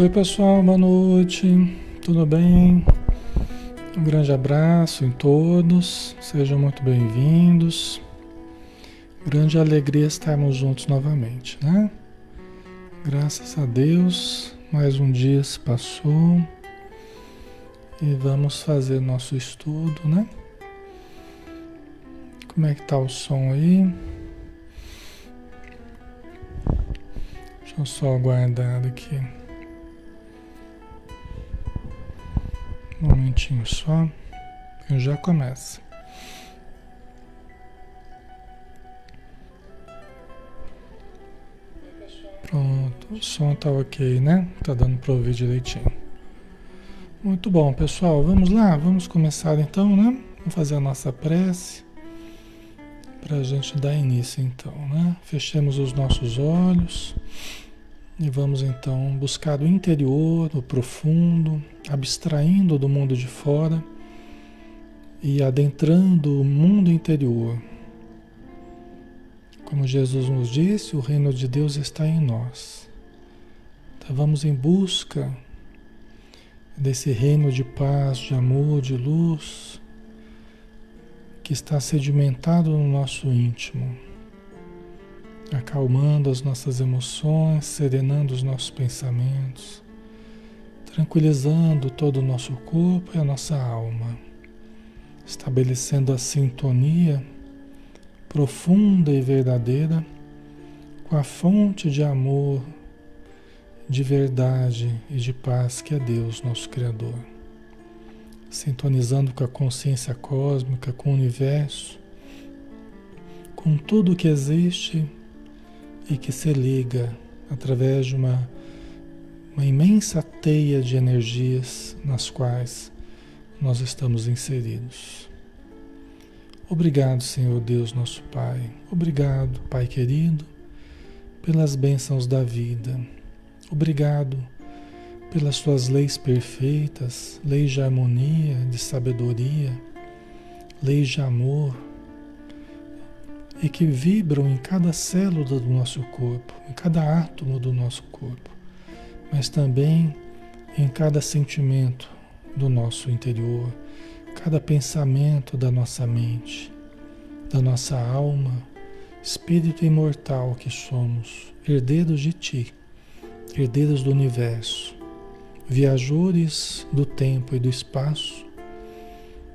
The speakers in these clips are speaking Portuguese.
Oi pessoal, boa noite, tudo bem? Um grande abraço em todos, sejam muito bem-vindos. Grande alegria estarmos juntos novamente, né? Graças a Deus, mais um dia se passou e vamos fazer nosso estudo, né? Como é que tá o som aí? Deixa eu só aguardar aqui. Um momentinho só, eu já começa. Pronto, o som tá ok, né? Tá dando para ouvir direitinho. Muito bom, pessoal. Vamos lá, vamos começar então, né? Vamos fazer a nossa prece para a gente dar início então, né? Fechemos os nossos olhos. E vamos então buscar o interior, o profundo, abstraindo do mundo de fora e adentrando o mundo interior. Como Jesus nos disse, o reino de Deus está em nós. Então vamos em busca desse reino de paz, de amor, de luz que está sedimentado no nosso íntimo acalmando as nossas emoções, serenando os nossos pensamentos, tranquilizando todo o nosso corpo e a nossa alma, estabelecendo a sintonia profunda e verdadeira com a fonte de amor, de verdade e de paz que é Deus, nosso Criador. Sintonizando com a consciência cósmica, com o universo, com tudo que existe e que se liga através de uma, uma imensa teia de energias nas quais nós estamos inseridos. Obrigado, Senhor Deus, nosso Pai. Obrigado, Pai querido, pelas bênçãos da vida. Obrigado pelas suas leis perfeitas, leis de harmonia, de sabedoria, leis de amor e que vibram em cada célula do nosso corpo, em cada átomo do nosso corpo, mas também em cada sentimento do nosso interior, cada pensamento da nossa mente, da nossa alma, espírito imortal que somos, herdeiros de Ti, herdeiros do universo, viajores do tempo e do espaço,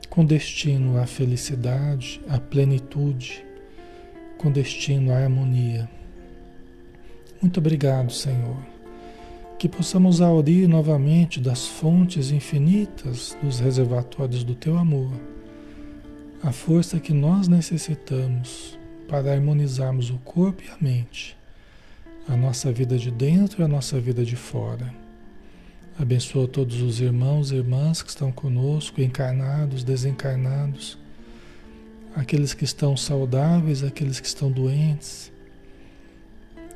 com destino à felicidade, à plenitude, com destino à harmonia. Muito obrigado, Senhor. Que possamos aurir novamente das fontes infinitas dos reservatórios do Teu amor, a força que nós necessitamos para harmonizarmos o corpo e a mente, a nossa vida de dentro e a nossa vida de fora. Abençoa todos os irmãos e irmãs que estão conosco, encarnados, desencarnados aqueles que estão saudáveis, aqueles que estão doentes,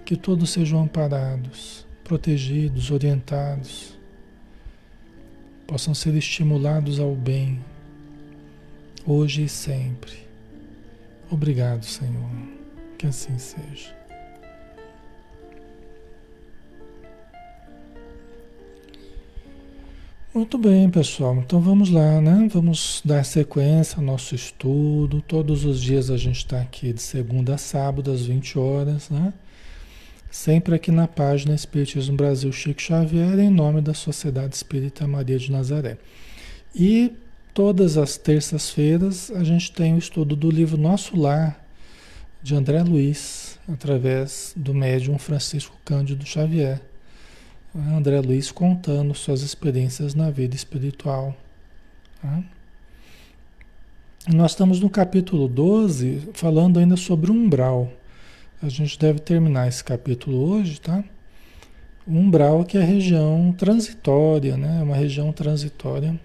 que todos sejam amparados, protegidos, orientados, possam ser estimulados ao bem, hoje e sempre. Obrigado, Senhor. Que assim seja. Muito bem, pessoal. Então vamos lá, né? Vamos dar sequência ao nosso estudo. Todos os dias a gente está aqui de segunda a sábado, às 20 horas, né? Sempre aqui na página Espiritismo Brasil Chico Xavier, em nome da Sociedade Espírita Maria de Nazaré. E todas as terças-feiras a gente tem o estudo do livro Nosso Lar, de André Luiz, através do médium Francisco Cândido Xavier. André Luiz contando suas experiências na vida espiritual. Tá? Nós estamos no capítulo 12, falando ainda sobre umbral. A gente deve terminar esse capítulo hoje, tá? umbral que é a região transitória, né? Uma região transitória.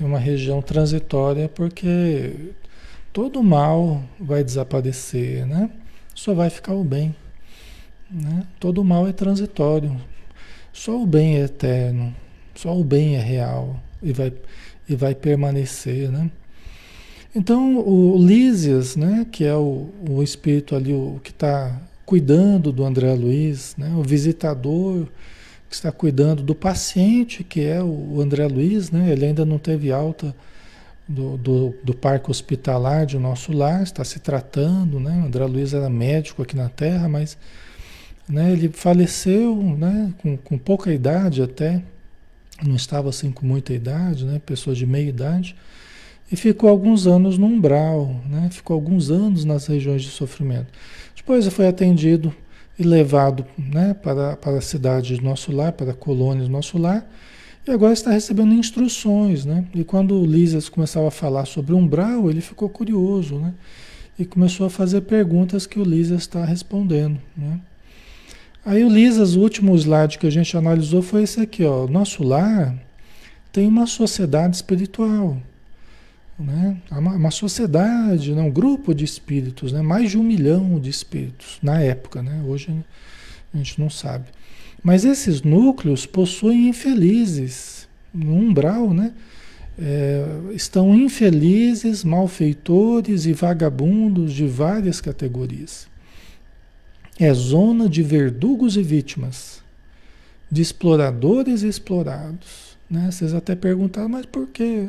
É uma região transitória porque todo mal vai desaparecer, né? Só vai ficar o bem. Né? Todo mal é transitório. Só o bem é eterno. Só o bem é real e vai, e vai permanecer. Né? Então, o Lísias, né, que é o, o espírito ali o, que está cuidando do André Luiz, né? o visitador que está cuidando do paciente, que é o André Luiz, né? ele ainda não teve alta do, do, do parque hospitalar de nosso lar, está se tratando, né? o André Luiz era médico aqui na Terra, mas né, ele faleceu né, com, com pouca idade até, não estava assim com muita idade, né? pessoa de meia idade, e ficou alguns anos no umbral, né? ficou alguns anos nas regiões de sofrimento. Depois foi atendido e levado né, para, para a cidade do nosso lar, para a colônia do nosso lar, e agora está recebendo instruções. Né? E quando o Lísias começava a falar sobre umbral, ele ficou curioso né? e começou a fazer perguntas que o Lísias está respondendo. Né? Aí o Lisas, o último slide que a gente analisou foi esse aqui, ó. Nosso lar tem uma sociedade espiritual, né? Uma, uma sociedade, né? um grupo de espíritos, né? Mais de um milhão de espíritos na época, né? Hoje a gente não sabe. Mas esses núcleos possuem infelizes no umbral, né? É, estão infelizes, malfeitores e vagabundos de várias categorias. É zona de verdugos e vítimas, de exploradores e explorados. Né? Vocês até perguntaram, mas por que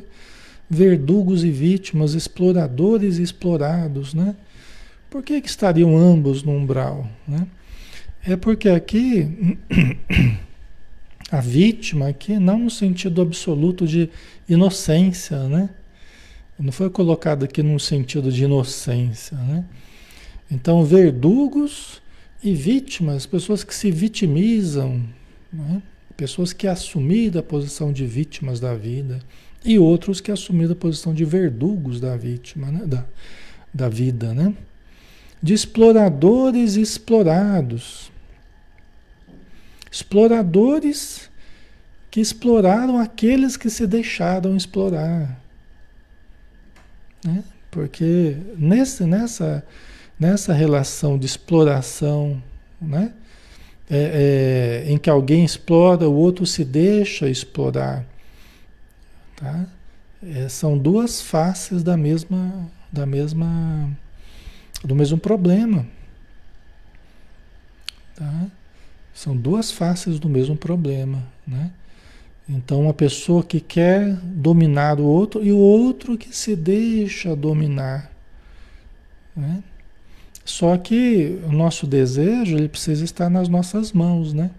verdugos e vítimas, exploradores e explorados? Né? Por que, que estariam ambos no umbral? Né? É porque aqui a vítima aqui não no sentido absoluto de inocência, né? Não foi colocado aqui no sentido de inocência, né? Então, verdugos e vítimas, pessoas que se vitimizam, né? pessoas que assumiram a posição de vítimas da vida, e outros que assumiram a posição de verdugos da vítima, né? da, da vida, né? De exploradores e explorados. Exploradores que exploraram aqueles que se deixaram explorar. Né? Porque nesse, nessa nessa relação de exploração, né? É, é, em que alguém explora, o outro se deixa explorar. Tá? É, são duas faces da mesma, da mesma, do mesmo problema. Tá? São duas faces do mesmo problema. Né? Então, uma pessoa que quer dominar o outro e o outro que se deixa dominar. Né? Só que o nosso desejo, ele precisa estar nas nossas mãos, né?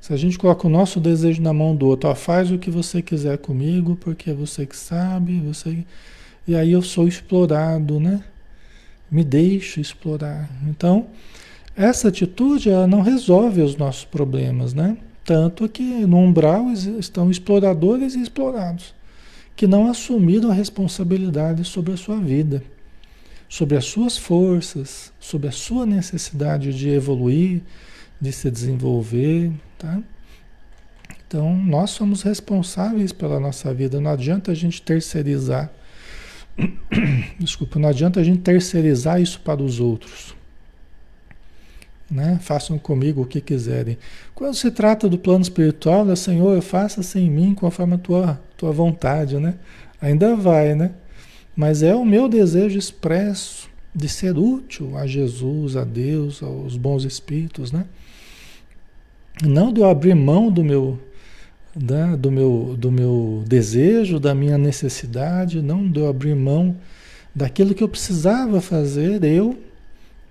Se a gente coloca o nosso desejo na mão do outro, ó, faz o que você quiser comigo, porque é você que sabe, você e aí eu sou explorado, né? Me deixo explorar. Então, essa atitude ela não resolve os nossos problemas, né? Tanto que no umbral estão exploradores e explorados, que não assumiram a responsabilidade sobre a sua vida sobre as suas forças, sobre a sua necessidade de evoluir, de se desenvolver, tá? Então, nós somos responsáveis pela nossa vida, não adianta a gente terceirizar. Desculpa, não adianta a gente terceirizar isso para os outros. Né? Façam comigo o que quiserem. Quando se trata do plano espiritual, é Senhor, faça-se em mim conforme a tua, tua vontade, né? Ainda vai, né? Mas é o meu desejo expresso de ser útil a Jesus, a Deus, aos bons espíritos, né? Não de eu abrir mão do meu, da, do meu, do meu desejo, da minha necessidade, não de eu abrir mão daquilo que eu precisava fazer, eu,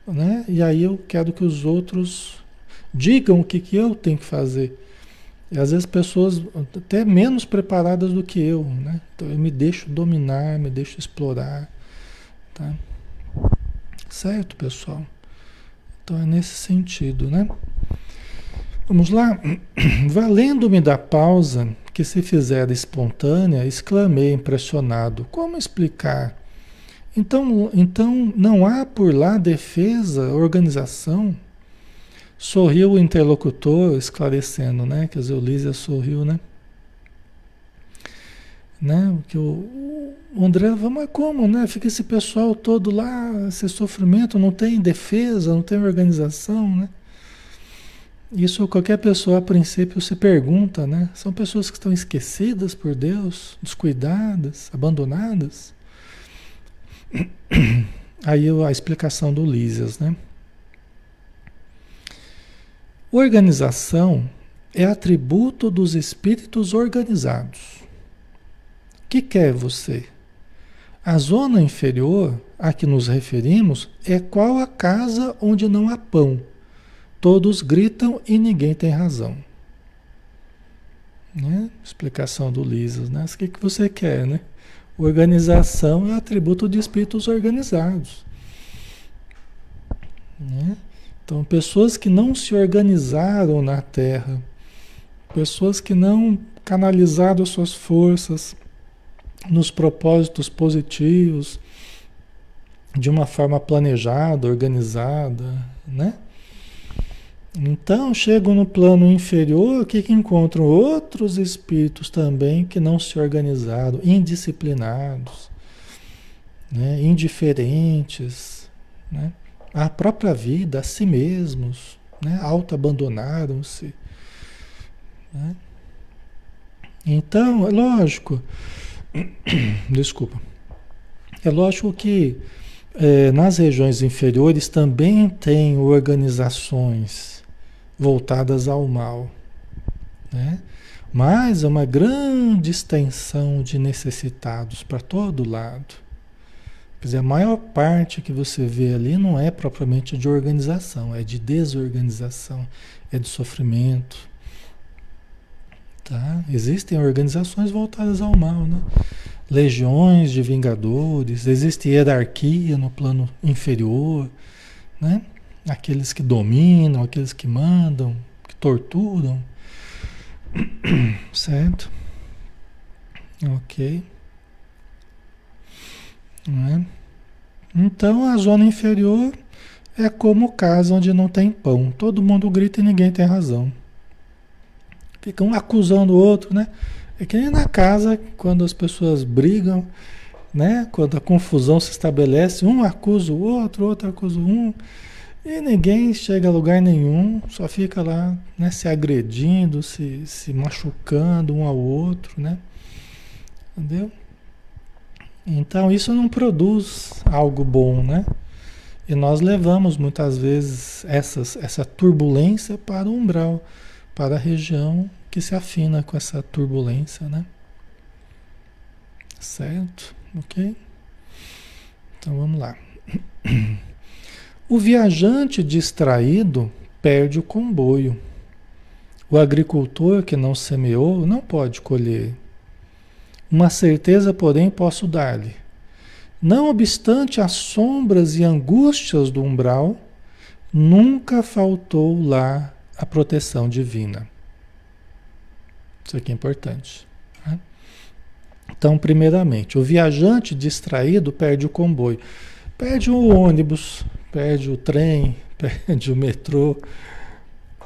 né? E aí eu quero que os outros digam o que, que eu tenho que fazer. E às vezes pessoas até menos preparadas do que eu, né? Então eu me deixo dominar, me deixo explorar, tá? Certo, pessoal? Então é nesse sentido, né? Vamos lá. Valendo-me da pausa que se fizera espontânea, exclamei impressionado: Como explicar? Então, então não há por lá defesa, organização? Sorriu o interlocutor, esclarecendo, né? Que a Zeulísia sorriu, né? Né? Que o, o André, mas como, né? Fica esse pessoal todo lá, esse sofrimento, não tem defesa, não tem organização, né? Isso qualquer pessoa a princípio se pergunta, né? São pessoas que estão esquecidas por Deus, descuidadas, abandonadas. Aí a explicação do Lísias, né? Organização é atributo dos espíritos organizados. O que quer você? A zona inferior a que nos referimos é qual a casa onde não há pão. Todos gritam e ninguém tem razão. Né? Explicação do Lisas, né? O que, que você quer, né? Organização é atributo de espíritos organizados. Né? Então, pessoas que não se organizaram na Terra, pessoas que não canalizaram suas forças nos propósitos positivos, de uma forma planejada, organizada, né? Então, chegam no plano inferior, o que, que encontram? Outros espíritos também que não se organizaram, indisciplinados, né? indiferentes, né? À própria vida, a si mesmos, né? auto-abandonaram-se. Né? Então, é lógico, desculpa, é lógico que é, nas regiões inferiores também tem organizações voltadas ao mal, né? mas é uma grande extensão de necessitados para todo lado. Quer dizer, a maior parte que você vê ali não é propriamente de organização, é de desorganização, é de sofrimento. Tá? Existem organizações voltadas ao mal, né? legiões de vingadores, existe hierarquia no plano inferior, né? aqueles que dominam, aqueles que mandam, que torturam. Certo? Ok. Né? Então a zona inferior é como casa onde não tem pão. Todo mundo grita e ninguém tem razão. Ficam um acusando o outro, né? É que nem na casa, quando as pessoas brigam, né? Quando a confusão se estabelece, um acusa o outro, outro acusa um, e ninguém chega a lugar nenhum, só fica lá, né, se agredindo, se, se machucando um ao outro, né? Entendeu? Então isso não produz algo bom, né? E nós levamos muitas vezes essas, essa turbulência para o umbral, para a região que se afina com essa turbulência, né? Certo? Ok? Então vamos lá. O viajante distraído perde o comboio. O agricultor que não semeou não pode colher. Uma certeza, porém, posso dar-lhe. Não obstante as sombras e angústias do umbral, nunca faltou lá a proteção divina. Isso aqui é importante. Né? Então, primeiramente, o viajante distraído perde o comboio, perde o ônibus, perde o trem, perde o metrô.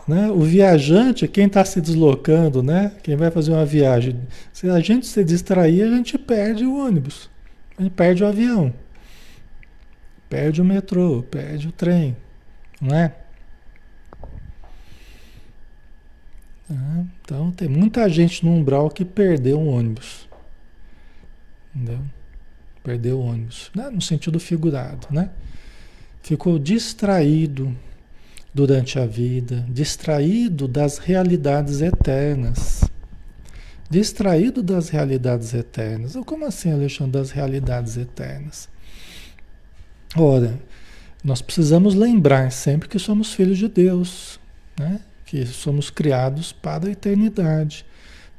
Né? O viajante, quem está se deslocando, né? quem vai fazer uma viagem, se a gente se distrair, a gente perde o ônibus, a gente perde o avião, perde o metrô, perde o trem, não é? Tá? Então tem muita gente no umbral que perdeu um ônibus. Entendeu? Perdeu o ônibus. Né? No sentido figurado, né? Ficou distraído durante a vida, distraído das realidades eternas. Distraído das realidades eternas. Como assim, Alexandre, das realidades eternas? Ora, nós precisamos lembrar sempre que somos filhos de Deus, né? que somos criados para a eternidade.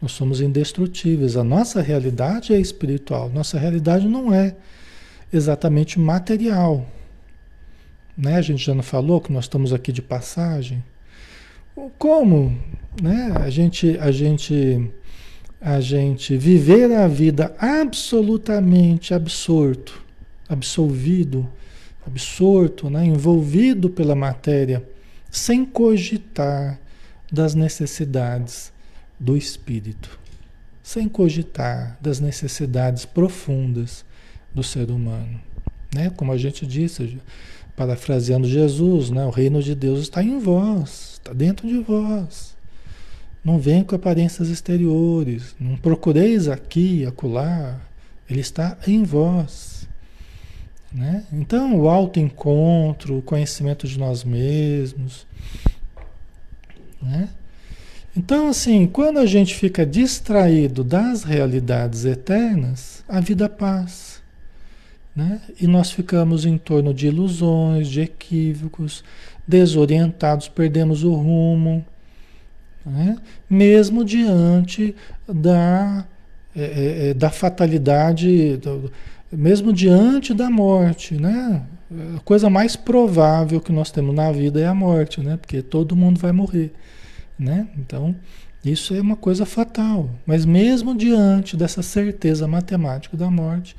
Nós somos indestrutíveis. A nossa realidade é espiritual. Nossa realidade não é exatamente material. Né? A gente já não falou que nós estamos aqui de passagem. Como, né? A gente, a gente, a gente viver a vida absolutamente absorto, absolvido, absorto, né? Envolvido pela matéria sem cogitar das necessidades do espírito, sem cogitar das necessidades profundas do ser humano. Né? Como a gente disse, parafraseando Jesus, né? o reino de Deus está em vós, está dentro de vós. Não vem com aparências exteriores, não procureis aqui, acolá, ele está em vós. Né? Então, o autoencontro, o conhecimento de nós mesmos, Né? Então, assim, quando a gente fica distraído das realidades eternas, a vida passa. Né? E nós ficamos em torno de ilusões, de equívocos, desorientados, perdemos o rumo, né? mesmo diante da, é, é, é da fatalidade, do, mesmo diante da morte. Né? A coisa mais provável que nós temos na vida é a morte, né? porque todo mundo vai morrer. Né? Então, isso é uma coisa fatal. Mas mesmo diante dessa certeza matemática da morte,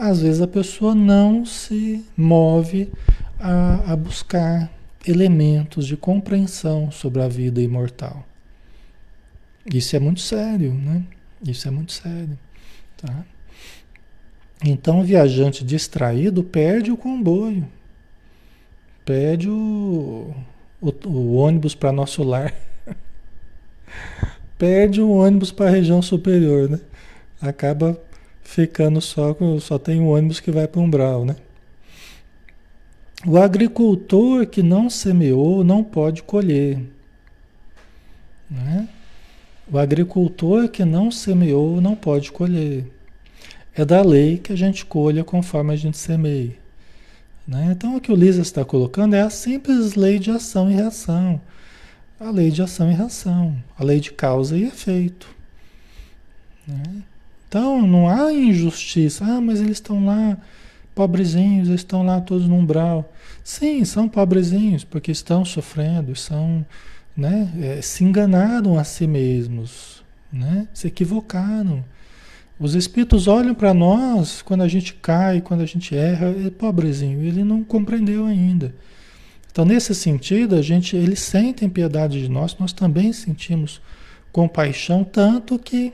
às vezes a pessoa não se move a, a buscar elementos de compreensão sobre a vida imortal. Isso é muito sério, né? Isso é muito sério, tá? Então o viajante distraído perde o comboio, perde o, o, o ônibus para nosso lar, perde o ônibus para a região superior, né? Acaba ficando só só tem um ônibus que vai para umbral, né? O agricultor que não semeou não pode colher. Né? O agricultor que não semeou não pode colher. É da lei que a gente colha conforme a gente semeia. Né? Então, o que o Lisa está colocando é a simples lei de ação e reação. A lei de ação e reação. A lei de causa e efeito. Né? Então, não há injustiça. Ah, mas eles estão lá pobrezinhos, estão lá todos no umbral. Sim, são pobrezinhos, porque estão sofrendo, são, né, é, se enganaram a si mesmos, né, se equivocaram. Os espíritos olham para nós quando a gente cai, quando a gente erra, é pobrezinho, ele não compreendeu ainda. Então, nesse sentido, a gente, eles sentem piedade de nós, nós também sentimos compaixão, tanto que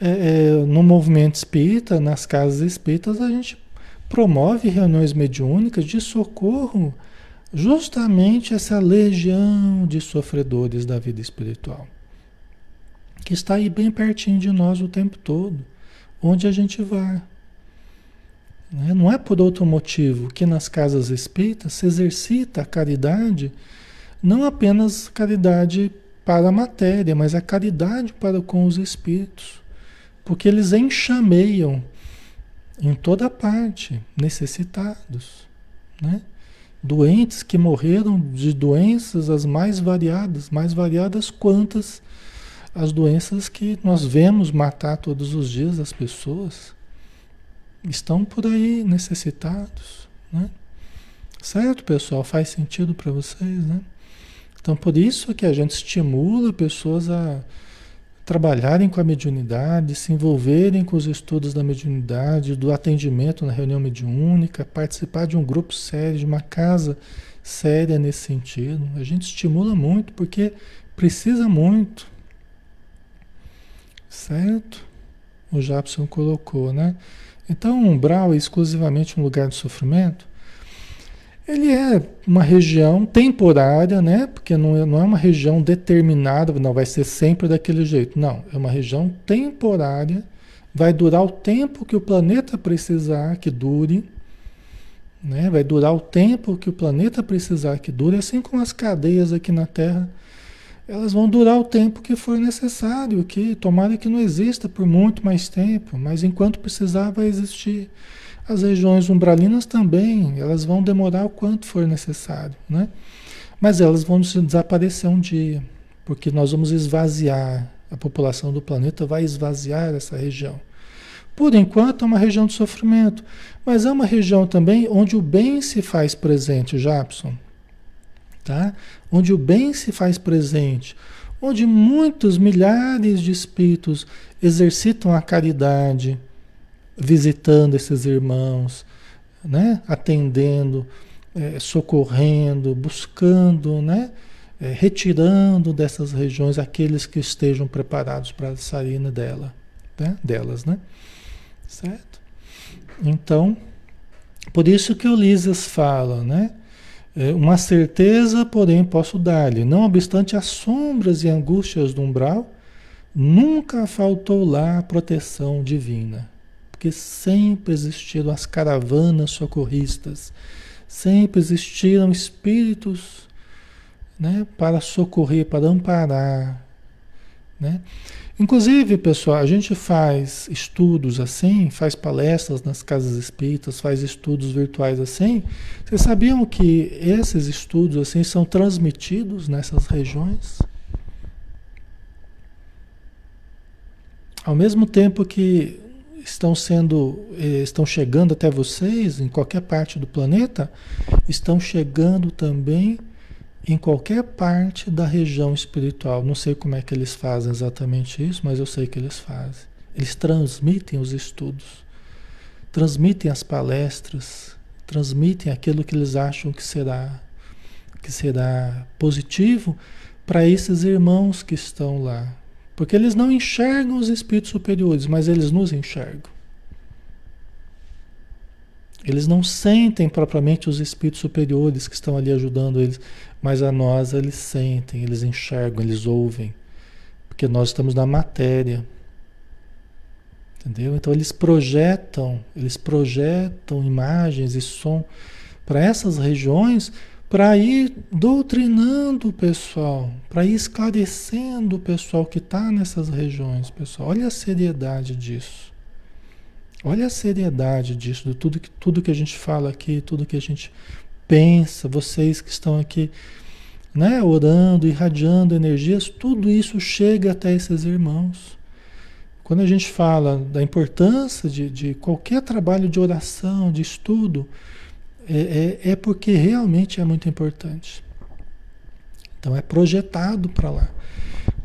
é, é, no movimento espírita, nas casas espíritas, a gente promove reuniões mediúnicas de socorro justamente essa legião de sofredores da vida espiritual, que está aí bem pertinho de nós o tempo todo, onde a gente vai. Né? Não é por outro motivo que nas casas espíritas se exercita a caridade, não apenas caridade para a matéria, mas a caridade para com os espíritos, porque eles enxameiam em toda parte, necessitados, né? Doentes que morreram de doenças as mais variadas, mais variadas quantas as doenças que nós vemos matar todos os dias as pessoas. Estão por aí necessitados, né? Certo, pessoal? Faz sentido para vocês, né? Então, por isso que a gente estimula pessoas a trabalharem com a mediunidade, se envolverem com os estudos da mediunidade, do atendimento na reunião mediúnica, participar de um grupo sério, de uma casa séria nesse sentido. A gente estimula muito porque precisa muito. Certo? O Japson colocou, né? Então, um umbral é exclusivamente um lugar de sofrimento? Ele é uma região temporária, né? Porque não é, não é uma região determinada, não vai ser sempre daquele jeito. Não, é uma região temporária, vai durar o tempo que o planeta precisar que dure, né? Vai durar o tempo que o planeta precisar que dure, assim como as cadeias aqui na Terra, elas vão durar o tempo que for necessário, que tomara que não exista por muito mais tempo, mas enquanto precisar vai existir. As regiões umbralinas também, elas vão demorar o quanto for necessário, né? Mas elas vão desaparecer um dia, porque nós vamos esvaziar, a população do planeta vai esvaziar essa região. Por enquanto é uma região de sofrimento, mas é uma região também onde o bem se faz presente, Japson. Tá? Onde o bem se faz presente, onde muitos milhares de espíritos exercitam a caridade, visitando esses irmãos, né? atendendo, é, socorrendo, buscando, né? É, retirando dessas regiões aqueles que estejam preparados para sair dela, né? delas, né? Certo? Então, por isso que Lísias fala, né? É, uma certeza, porém, posso dar-lhe, não obstante as sombras e angústias do umbral, nunca faltou lá a proteção divina porque sempre existiram as caravanas socorristas, sempre existiram espíritos né? para socorrer, para amparar. Né? Inclusive, pessoal, a gente faz estudos assim, faz palestras nas casas espíritas, faz estudos virtuais assim. Vocês sabiam que esses estudos assim são transmitidos nessas regiões? Ao mesmo tempo que estão sendo, eh, estão chegando até vocês em qualquer parte do planeta, estão chegando também em qualquer parte da região espiritual. Não sei como é que eles fazem exatamente isso, mas eu sei que eles fazem. Eles transmitem os estudos, transmitem as palestras, transmitem aquilo que eles acham que será que será positivo para esses irmãos que estão lá. Porque eles não enxergam os espíritos superiores, mas eles nos enxergam. Eles não sentem propriamente os espíritos superiores que estão ali ajudando eles, mas a nós eles sentem, eles enxergam, eles ouvem, porque nós estamos na matéria. Entendeu? Então eles projetam, eles projetam imagens e som para essas regiões para ir doutrinando o pessoal, para ir esclarecendo o pessoal que está nessas regiões, pessoal. Olha a seriedade disso. Olha a seriedade disso, de tudo que, tudo que a gente fala aqui, tudo que a gente pensa, vocês que estão aqui, né, orando, irradiando energias, tudo isso chega até esses irmãos. Quando a gente fala da importância de, de qualquer trabalho de oração, de estudo, é, é, é porque realmente é muito importante. Então é projetado para lá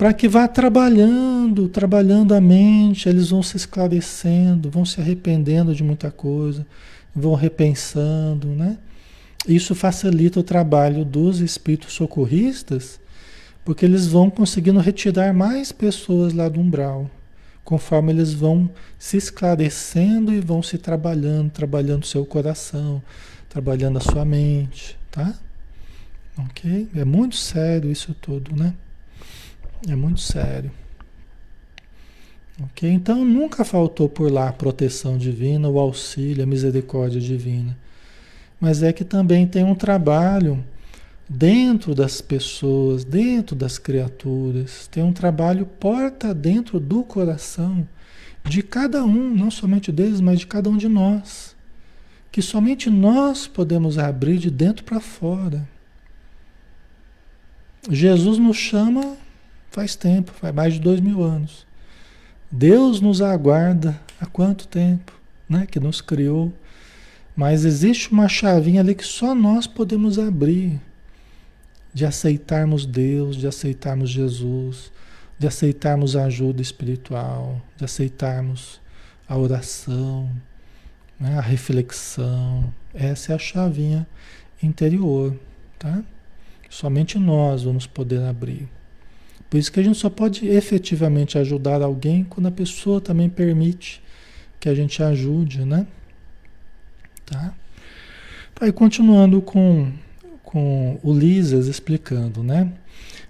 para que vá trabalhando, trabalhando a mente, eles vão se esclarecendo, vão se arrependendo de muita coisa, vão repensando, né? Isso facilita o trabalho dos espíritos socorristas, porque eles vão conseguindo retirar mais pessoas lá do umbral, conforme eles vão se esclarecendo e vão se trabalhando, trabalhando seu coração, trabalhando a sua mente, tá? Ok? É muito sério isso tudo, né? É muito sério. Ok? Então nunca faltou por lá a proteção divina, o auxílio, a misericórdia divina. Mas é que também tem um trabalho dentro das pessoas, dentro das criaturas, tem um trabalho porta dentro do coração de cada um, não somente deles, mas de cada um de nós. Que somente nós podemos abrir de dentro para fora. Jesus nos chama Faz tempo, faz mais de dois mil anos. Deus nos aguarda há quanto tempo, né? Que nos criou. Mas existe uma chavinha ali que só nós podemos abrir de aceitarmos Deus, de aceitarmos Jesus, de aceitarmos a ajuda espiritual, de aceitarmos a oração, né? a reflexão. Essa é a chavinha interior, tá? Somente nós vamos poder abrir. Por isso que a gente só pode efetivamente ajudar alguém quando a pessoa também permite que a gente ajude, né? Tá? Aí continuando com, com o Lisas explicando, né?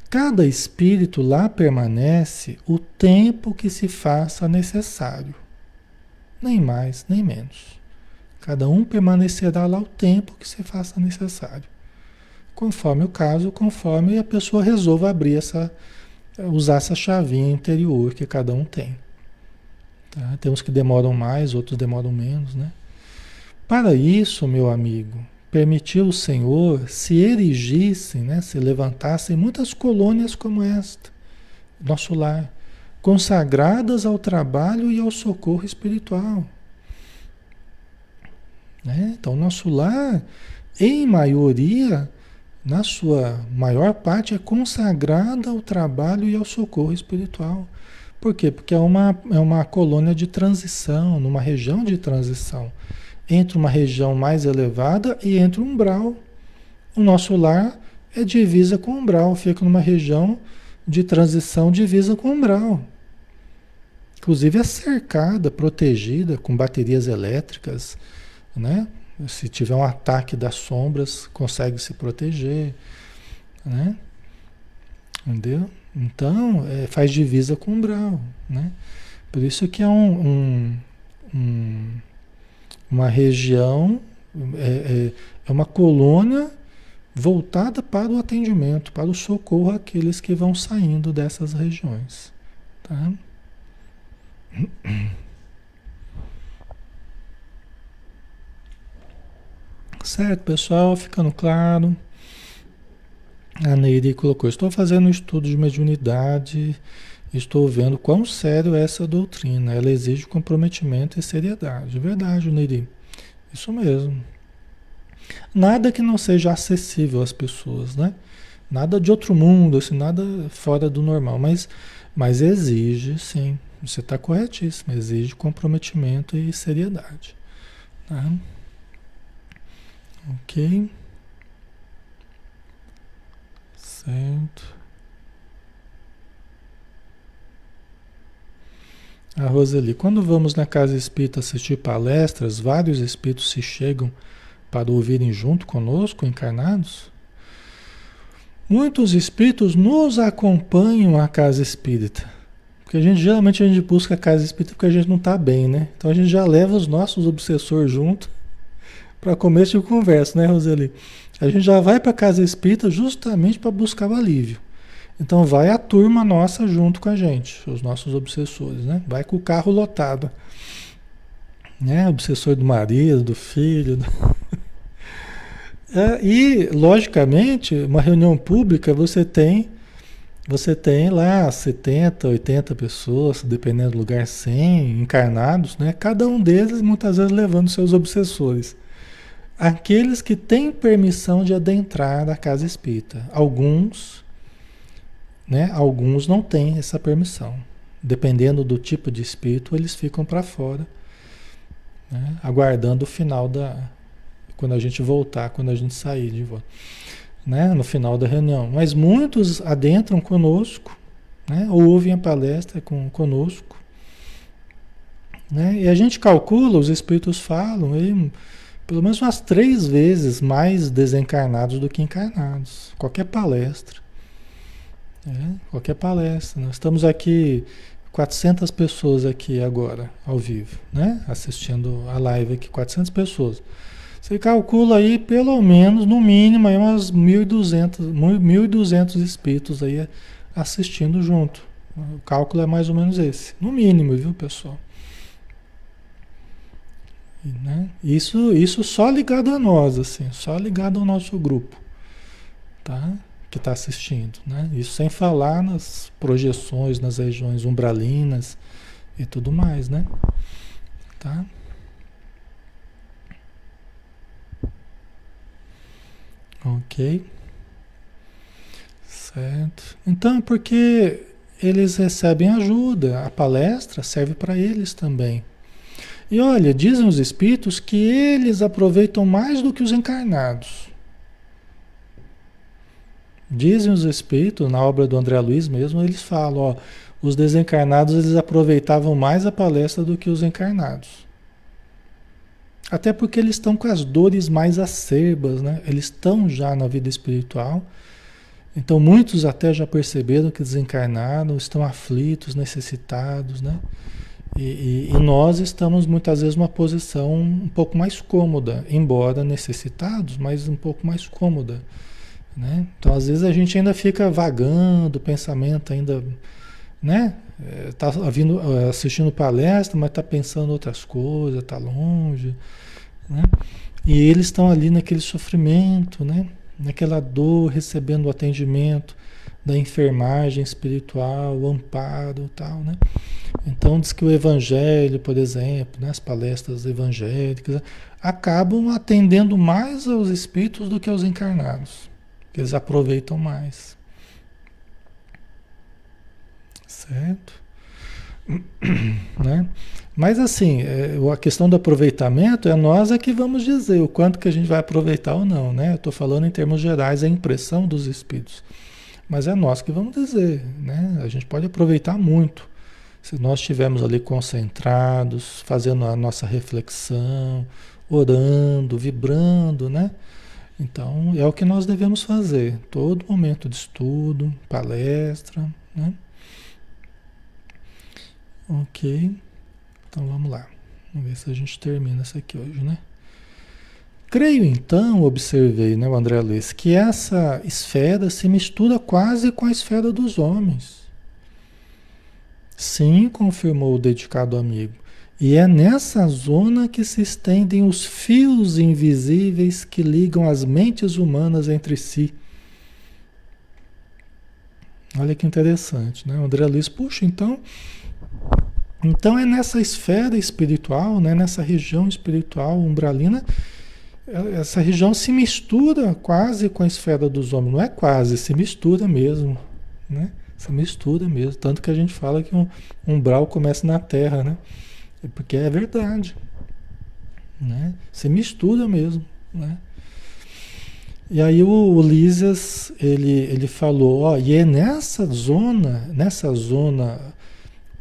Cada espírito lá permanece o tempo que se faça necessário. Nem mais, nem menos. Cada um permanecerá lá o tempo que se faça necessário. Conforme o caso, conforme a pessoa resolva abrir essa é usar essa chavinha interior que cada um tem. Tá? Tem uns que demoram mais, outros demoram menos, né? Para isso, meu amigo, permitiu o Senhor se erigissem, né, se levantassem muitas colônias como esta, nosso lar, consagradas ao trabalho e ao socorro espiritual. Né? Então, nosso lar, em maioria, na sua maior parte, é consagrada ao trabalho e ao socorro espiritual. Por quê? Porque é uma, é uma colônia de transição, numa região de transição, entre uma região mais elevada e entre um umbral. O nosso lar é divisa com o umbral, fica numa região de transição divisa com o umbral. Inclusive é cercada, protegida com baterias elétricas, né? Se tiver um ataque das sombras, consegue se proteger, né? Entendeu? Então, é, faz divisa com o umbral, né? Por isso que é um, um, um uma região, é, é, é, uma colônia voltada para o atendimento, para o socorro àqueles que vão saindo dessas regiões. Tá? Certo, pessoal? Ficando claro. A Neide colocou: Estou fazendo um estudo de mediunidade, estou vendo quão sério é essa doutrina. Ela exige comprometimento e seriedade. Verdade, Neide. Isso mesmo. Nada que não seja acessível às pessoas, né? Nada de outro mundo, assim, nada fora do normal, mas, mas exige, sim. Você está corretíssimo, exige comprometimento e seriedade. Tá? Ok. Certo. A Roseli, quando vamos na casa espírita assistir palestras, vários espíritos se chegam para ouvirem junto conosco, encarnados? Muitos espíritos nos acompanham à casa espírita. Porque a gente geralmente a gente busca a casa espírita porque a gente não está bem, né? Então a gente já leva os nossos obsessores junto para começo de conversa, né, Roseli? A gente já vai para casa espírita justamente para buscar o alívio. Então vai a turma nossa junto com a gente, os nossos obsessores, né? Vai com o carro lotado. Né? Obsessor do marido, do filho. Do... É, e, logicamente, uma reunião pública você tem você tem lá 70, 80 pessoas, dependendo do lugar, 100 encarnados, né? Cada um deles muitas vezes levando seus obsessores aqueles que têm permissão de adentrar a casa espírita. Alguns, né, alguns não têm essa permissão. Dependendo do tipo de espírito, eles ficam para fora, né, aguardando o final da. Quando a gente voltar, quando a gente sair de volta. Né, no final da reunião. Mas muitos adentram conosco, né, ouvem a palestra com, conosco. Né, e a gente calcula, os espíritos falam, e pelo menos umas três vezes mais desencarnados do que encarnados. Qualquer palestra. É, qualquer palestra. Nós estamos aqui, 400 pessoas aqui agora, ao vivo, né? Assistindo a live aqui, 400 pessoas. Você calcula aí pelo menos, no mínimo, aí umas 1.200, 1.200 espíritos aí assistindo junto. O cálculo é mais ou menos esse. No mínimo, viu, pessoal? Né? Isso, isso só ligado a nós, assim, só ligado ao nosso grupo, tá? Que está assistindo, né? Isso sem falar nas projeções, nas regiões umbralinas e tudo mais, né? Tá? Ok. Certo. Então, porque eles recebem ajuda, a palestra serve para eles também. E olha, dizem os espíritos que eles aproveitam mais do que os encarnados. Dizem os espíritos, na obra do André Luiz mesmo, eles falam, ó, os desencarnados eles aproveitavam mais a palestra do que os encarnados. Até porque eles estão com as dores mais acerbas, né? Eles estão já na vida espiritual. Então muitos até já perceberam que desencarnaram, estão aflitos, necessitados, né? E, e, e, nós estamos muitas vezes numa posição um pouco mais cômoda, embora necessitados, mas um pouco mais cômoda. Né? Então, às vezes, a gente ainda fica vagando, o pensamento ainda. Né? Está é, é, assistindo palestra, mas está pensando outras coisas, está longe. Né? E eles estão ali naquele sofrimento, né? naquela dor, recebendo o atendimento da enfermagem espiritual, o amparo tal, né? Então diz que o evangelho, por exemplo, né, as palestras evangélicas, acabam atendendo mais aos espíritos do que aos encarnados, eles aproveitam mais. Certo? né? Mas assim, é, a questão do aproveitamento é nós é que vamos dizer o quanto que a gente vai aproveitar ou não, né? Eu estou falando em termos gerais, a impressão dos espíritos. Mas é nós que vamos dizer, né? A gente pode aproveitar muito. Se nós estivermos ali concentrados, fazendo a nossa reflexão, orando, vibrando, né? Então, é o que nós devemos fazer. Todo momento de estudo, palestra, né? Ok. Então, vamos lá. Vamos ver se a gente termina isso aqui hoje, né? Creio então, observei, né, André Luiz, que essa esfera se mistura quase com a esfera dos homens. Sim, confirmou o dedicado amigo. E é nessa zona que se estendem os fios invisíveis que ligam as mentes humanas entre si. Olha que interessante, né? André Luiz, puxa, então, então é nessa esfera espiritual, né? nessa região espiritual umbralina, essa região se mistura quase com a esfera dos homens. Não é quase, se mistura mesmo, né? Se mistura mesmo. Tanto que a gente fala que um umbral começa na Terra, né? É porque é verdade. Né? Se mistura mesmo. Né? E aí o Ulisses, ele, ele falou, ó, e é nessa zona, nessa zona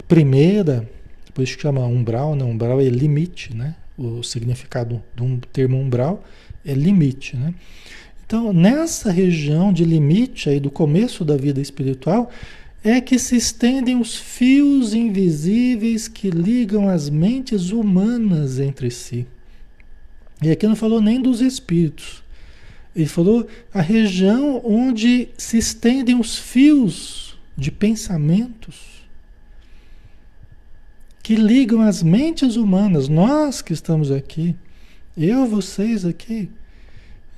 primeira, por isso que chama umbral, né? Umbral é limite, né? O significado de um termo umbral é limite, né? Então, nessa região de limite aí do começo da vida espiritual, é que se estendem os fios invisíveis que ligam as mentes humanas entre si. E aqui não falou nem dos espíritos. Ele falou a região onde se estendem os fios de pensamentos que ligam as mentes humanas, nós que estamos aqui, eu, vocês aqui,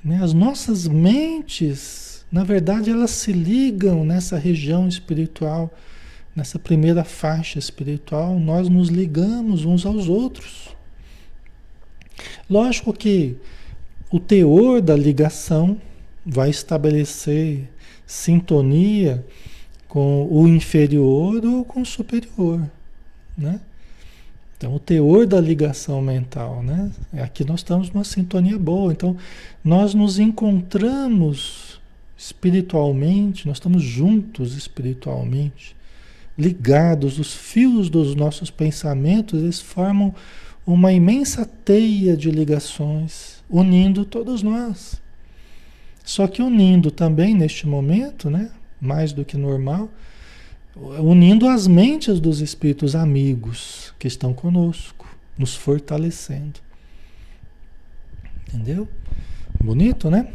né? as nossas mentes na verdade, elas se ligam nessa região espiritual, nessa primeira faixa espiritual, nós nos ligamos uns aos outros. Lógico que o teor da ligação vai estabelecer sintonia com o inferior ou com o superior, né? Então, o teor da ligação mental, né? Aqui nós estamos numa sintonia boa. Então, nós nos encontramos espiritualmente, nós estamos juntos espiritualmente, ligados, os fios dos nossos pensamentos, eles formam uma imensa teia de ligações, unindo todos nós. Só que unindo também neste momento, né, mais do que normal, unindo as mentes dos espíritos amigos que estão conosco, nos fortalecendo. Entendeu? Bonito, né?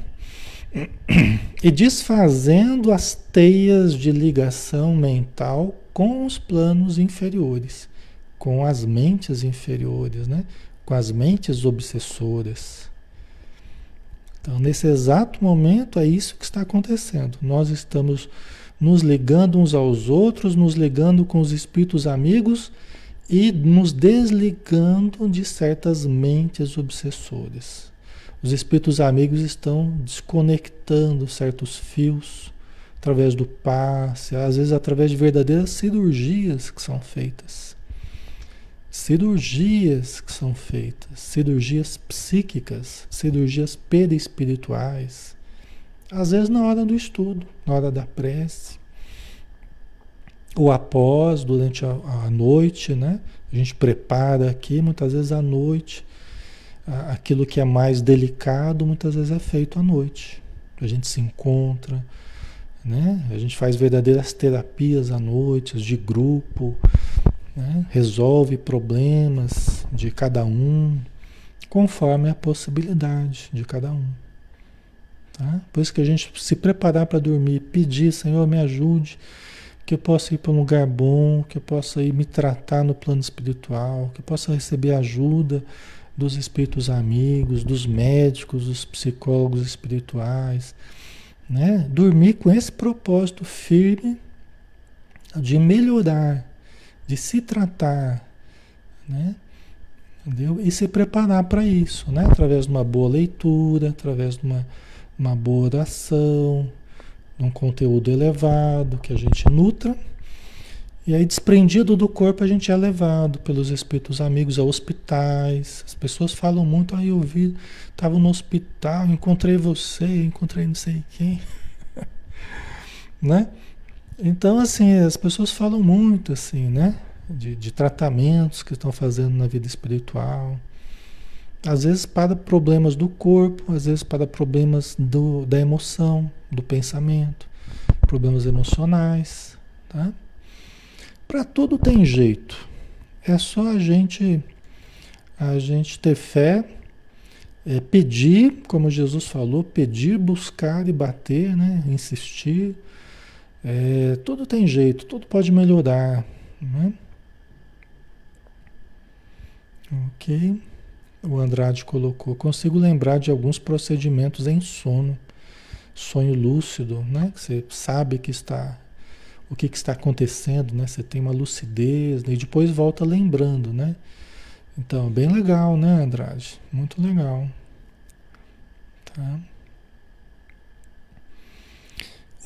e desfazendo as teias de ligação mental com os planos inferiores, com as mentes inferiores, né? com as mentes obsessoras. Então, nesse exato momento, é isso que está acontecendo. Nós estamos nos ligando uns aos outros, nos ligando com os espíritos amigos e nos desligando de certas mentes obsessoras. Os espíritos amigos estão desconectando certos fios através do passe, às vezes através de verdadeiras cirurgias que são feitas. Cirurgias que são feitas, cirurgias psíquicas, cirurgias perispirituais. Às vezes na hora do estudo, na hora da prece, ou após, durante a, a noite, né? A gente prepara aqui, muitas vezes à noite, aquilo que é mais delicado muitas vezes é feito à noite. A gente se encontra, né? A gente faz verdadeiras terapias à noite, de grupo, né? resolve problemas de cada um, conforme a possibilidade de cada um. Tá? Por isso que a gente se preparar para dormir, pedir, Senhor, me ajude, que eu possa ir para um lugar bom, que eu possa ir me tratar no plano espiritual, que eu possa receber ajuda dos espíritos amigos, dos médicos, dos psicólogos espirituais, né? Dormir com esse propósito firme de melhorar, de se tratar, né? Entendeu? E se preparar para isso, né? Através de uma boa leitura, através de uma, uma boa oração, um conteúdo elevado que a gente nutra e aí, desprendido do corpo, a gente é levado pelos espíritos amigos a hospitais. As pessoas falam muito, aí ah, eu vi, estava no hospital, encontrei você, encontrei não sei quem. né? Então, assim, as pessoas falam muito, assim, né? De, de tratamentos que estão fazendo na vida espiritual. Às vezes para problemas do corpo, às vezes para problemas do, da emoção, do pensamento, problemas emocionais, tá? Para tudo tem jeito. É só a gente a gente ter fé é, pedir, como Jesus falou, pedir, buscar e bater, né? insistir. É, tudo tem jeito, tudo pode melhorar. Né? Ok. O Andrade colocou. Consigo lembrar de alguns procedimentos em sono, sonho lúcido, né? Que você sabe que está o que, que está acontecendo, né? Você tem uma lucidez né? e depois volta lembrando, né? Então, bem legal, né, Andrade? Muito legal. Tá?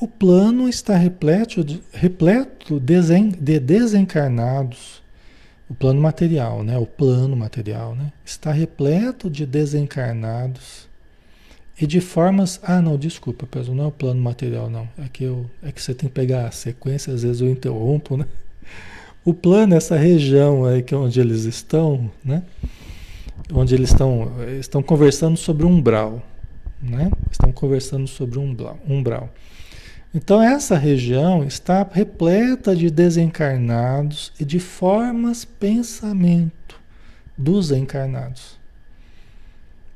O plano está repleto de, repleto de desencarnados. O plano material, né? O plano material, né? Está repleto de desencarnados e de formas. Ah, não, desculpa, pessoal, não é o plano material, não. É que, eu, é que você tem que pegar a sequência, às vezes eu interrompo, né? O plano, essa região aí que é onde eles estão, né? Onde eles estão, estão conversando sobre umbral, né? Estão conversando sobre umbral. umbral. Então essa região está repleta de desencarnados e de formas pensamento dos encarnados.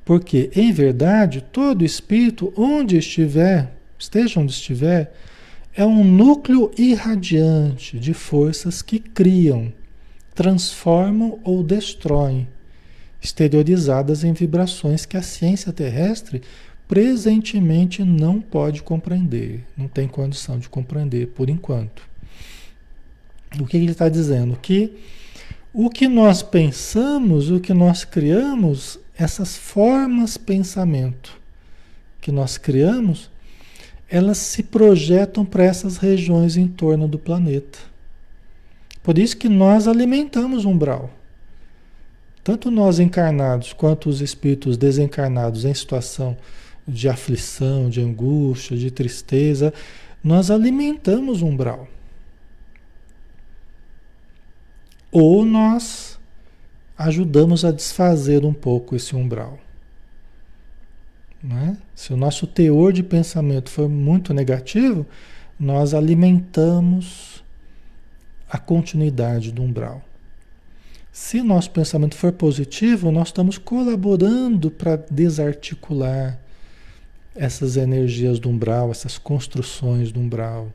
Porque, em verdade, todo espírito, onde estiver, esteja onde estiver, é um núcleo irradiante de forças que criam, transformam ou destroem, exteriorizadas em vibrações que a ciência terrestre presentemente não pode compreender, não tem condição de compreender por enquanto. O que ele está dizendo? Que o que nós pensamos, o que nós criamos, essas formas pensamento que nós criamos, elas se projetam para essas regiões em torno do planeta. Por isso que nós alimentamos umbral. Tanto nós encarnados quanto os espíritos desencarnados em situação de aflição, de angústia, de tristeza, nós alimentamos o umbral. Ou nós ajudamos a desfazer um pouco esse umbral. Né? Se o nosso teor de pensamento for muito negativo, nós alimentamos a continuidade do umbral. Se nosso pensamento for positivo, nós estamos colaborando para desarticular essas energias do umbral, essas construções do umbral,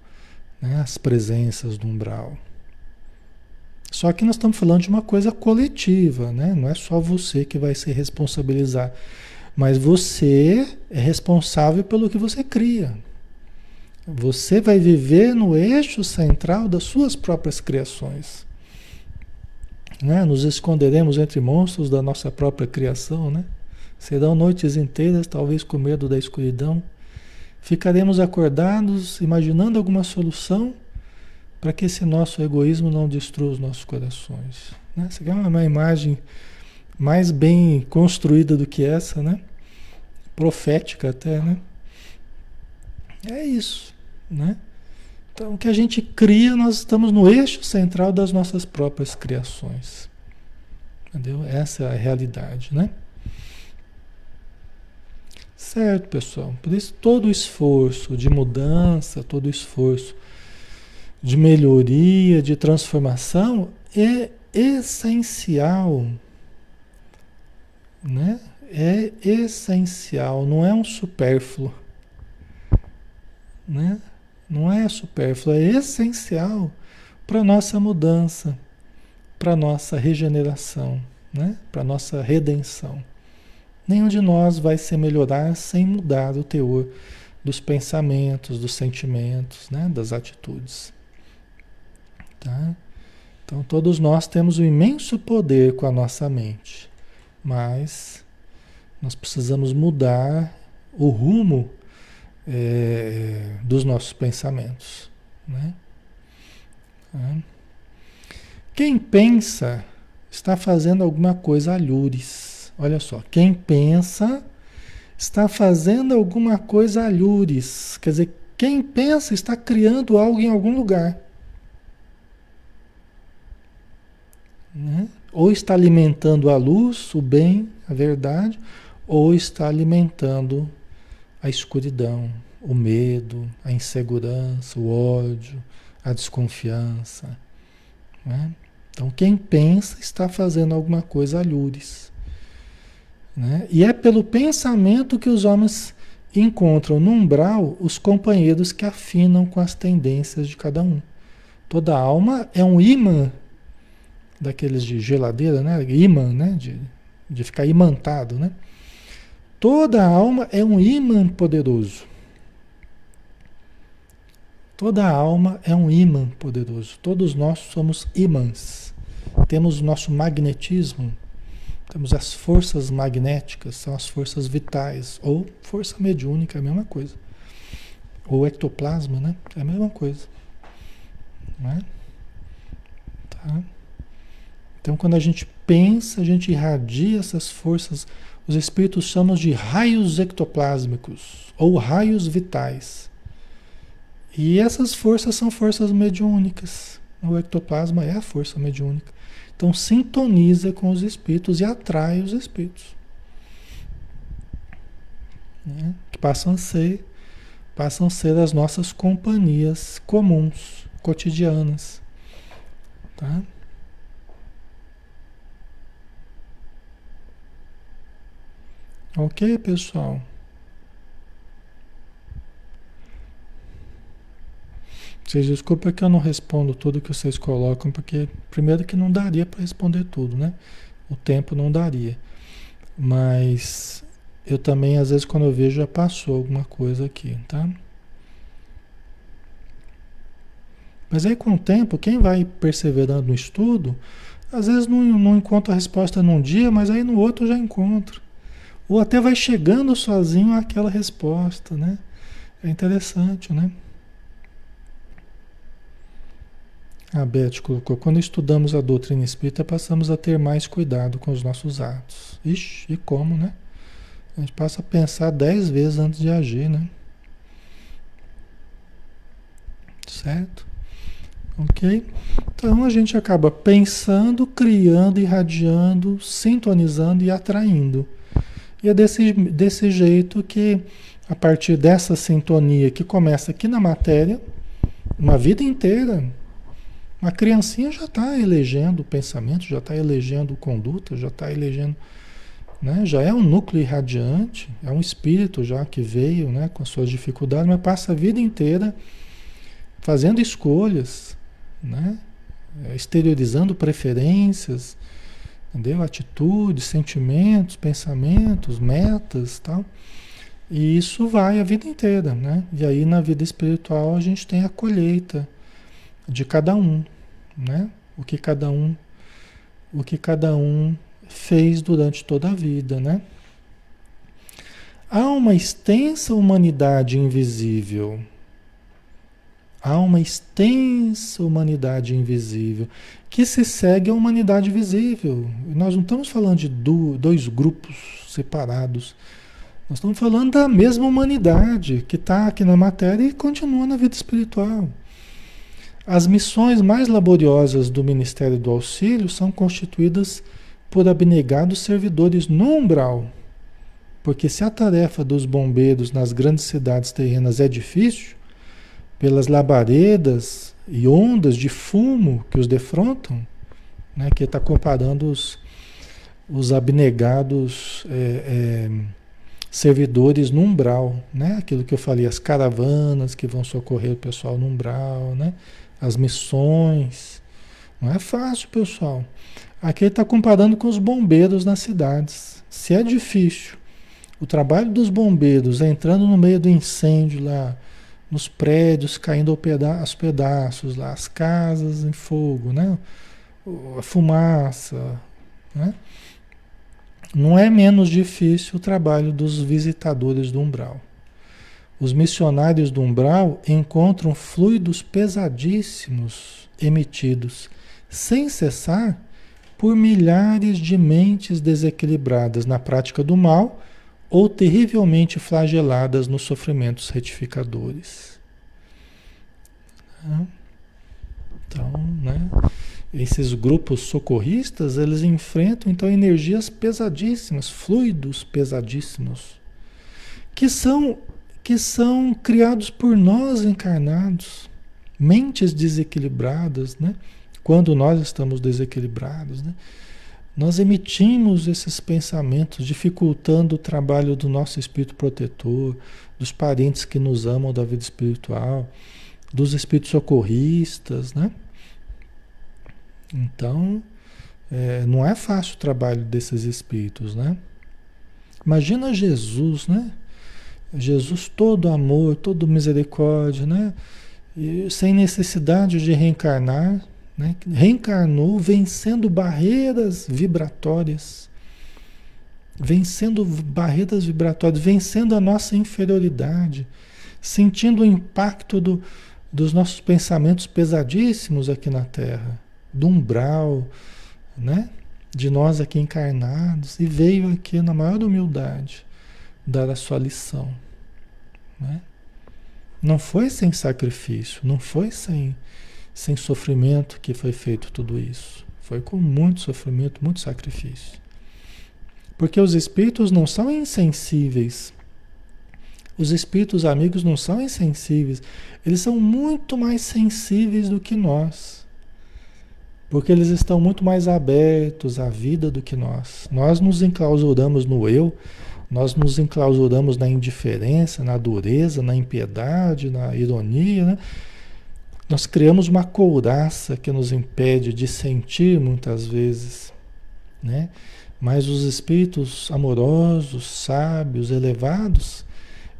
né? as presenças do umbral. Só que nós estamos falando de uma coisa coletiva, né? não é só você que vai se responsabilizar. Mas você é responsável pelo que você cria. Você vai viver no eixo central das suas próprias criações. Né? Nos esconderemos entre monstros da nossa própria criação, né? Serão noites inteiras, talvez com medo da escuridão. Ficaremos acordados, imaginando alguma solução para que esse nosso egoísmo não destrua os nossos corações. Né? Aqui é uma imagem mais bem construída do que essa, né? Profética até, né? É isso, né? Então, o que a gente cria, nós estamos no eixo central das nossas próprias criações. Entendeu? Essa é a realidade, né? Certo, pessoal? Por isso, todo o esforço de mudança, todo o esforço de melhoria, de transformação é essencial né? É essencial, não é um supérfluo, né? Não é supérfluo, é essencial para nossa mudança, para nossa regeneração, né? Para nossa redenção. Nenhum de nós vai se melhorar sem mudar o teor dos pensamentos, dos sentimentos, né? Das atitudes, tá? Então todos nós temos um imenso poder com a nossa mente mas nós precisamos mudar o rumo é, dos nossos pensamentos. Né? É. Quem pensa está fazendo alguma coisa a lures. Olha só, quem pensa está fazendo alguma coisa a lures. Quer dizer, quem pensa está criando algo em algum lugar. Né? Ou está alimentando a luz, o bem, a verdade, ou está alimentando a escuridão, o medo, a insegurança, o ódio, a desconfiança. Né? Então, quem pensa está fazendo alguma coisa a lures. Né? E é pelo pensamento que os homens encontram no umbral os companheiros que afinam com as tendências de cada um. Toda alma é um imã daqueles de geladeira, né? Imã, né? De, de ficar imantado, né? Toda alma é um imã poderoso. Toda alma é um imã poderoso. Todos nós somos imãs. Temos nosso magnetismo, temos as forças magnéticas, são as forças vitais, ou força mediúnica, é a mesma coisa. Ou ectoplasma, né? É a mesma coisa. Né? Tá? Então, quando a gente pensa, a gente irradia essas forças. Os espíritos chamam de raios ectoplásmicos ou raios vitais. E essas forças são forças mediúnicas. O ectoplasma é a força mediúnica. Então sintoniza com os espíritos e atrai os espíritos. Né? Que passam a ser, passam a ser as nossas companhias comuns, cotidianas. Tá? Ok, pessoal? Vocês desculpem que eu não respondo tudo que vocês colocam, porque primeiro que não daria para responder tudo, né? O tempo não daria. Mas eu também, às vezes, quando eu vejo, já passou alguma coisa aqui, tá? Mas aí com o tempo, quem vai perseverando no estudo, às vezes não, não encontra a resposta num dia, mas aí no outro já encontra. Ou até vai chegando sozinho àquela resposta, né? É interessante, né? A Beth colocou: quando estudamos a doutrina espírita, passamos a ter mais cuidado com os nossos atos. Ixi, e como, né? A gente passa a pensar dez vezes antes de agir, né? Certo? Ok? Então a gente acaba pensando, criando, irradiando, sintonizando e atraindo. E é desse, desse jeito que, a partir dessa sintonia que começa aqui na matéria, uma vida inteira, uma criancinha já está elegendo pensamento, já está elegendo conduta, já está elegendo. Né? Já é um núcleo irradiante, é um espírito já que veio né, com as suas dificuldades, mas passa a vida inteira fazendo escolhas, né? exteriorizando preferências, entendeu? atitudes, sentimentos, pensamentos, metas tal. E isso vai a vida inteira. Né? E aí na vida espiritual a gente tem a colheita de cada um, né? O que cada um, o que cada um fez durante toda a vida, né? Há uma extensa humanidade invisível. Há uma extensa humanidade invisível que se segue à humanidade visível. Nós não estamos falando de dois grupos separados. Nós estamos falando da mesma humanidade que está aqui na matéria e continua na vida espiritual. As missões mais laboriosas do Ministério do Auxílio são constituídas por abnegados servidores no umbral. Porque se a tarefa dos bombeiros nas grandes cidades terrenas é difícil, pelas labaredas e ondas de fumo que os defrontam, né, que está comparando os, os abnegados é, é, servidores no umbral, né, aquilo que eu falei, as caravanas que vão socorrer o pessoal no umbral, né, as missões. Não é fácil, pessoal. Aqui ele está comparando com os bombeiros nas cidades. Se é difícil o trabalho dos bombeiros entrando no meio do incêndio lá, nos prédios caindo aos pedaços lá, as casas em fogo, né? A fumaça, né? Não é menos difícil o trabalho dos visitadores do umbral. Os missionários do umbral encontram fluidos pesadíssimos emitidos, sem cessar, por milhares de mentes desequilibradas na prática do mal ou terrivelmente flageladas nos sofrimentos retificadores. Então, né? Esses grupos socorristas, eles enfrentam então energias pesadíssimas, fluidos pesadíssimos, que são que são criados por nós encarnados, mentes desequilibradas, né? Quando nós estamos desequilibrados, né? nós emitimos esses pensamentos, dificultando o trabalho do nosso espírito protetor, dos parentes que nos amam da vida espiritual, dos espíritos socorristas, né? Então, é, não é fácil o trabalho desses espíritos, né? Imagina Jesus, né? Jesus todo amor, todo misericórdia, né? E sem necessidade de reencarnar, né? Reencarnou vencendo barreiras vibratórias, vencendo barreiras vibratórias, vencendo a nossa inferioridade, sentindo o impacto do, dos nossos pensamentos pesadíssimos aqui na Terra, do umbral, né? De nós aqui encarnados, e veio aqui na maior humildade dar a sua lição, né? Não foi sem sacrifício, não foi sem, sem sofrimento que foi feito tudo isso. Foi com muito sofrimento, muito sacrifício. Porque os espíritos não são insensíveis. Os espíritos amigos não são insensíveis. Eles são muito mais sensíveis do que nós. Porque eles estão muito mais abertos à vida do que nós. Nós nos enclausuramos no eu nós nos enclausuramos na indiferença, na dureza, na impiedade, na ironia, né? Nós criamos uma couraça que nos impede de sentir muitas vezes, né? Mas os espíritos amorosos, sábios, elevados,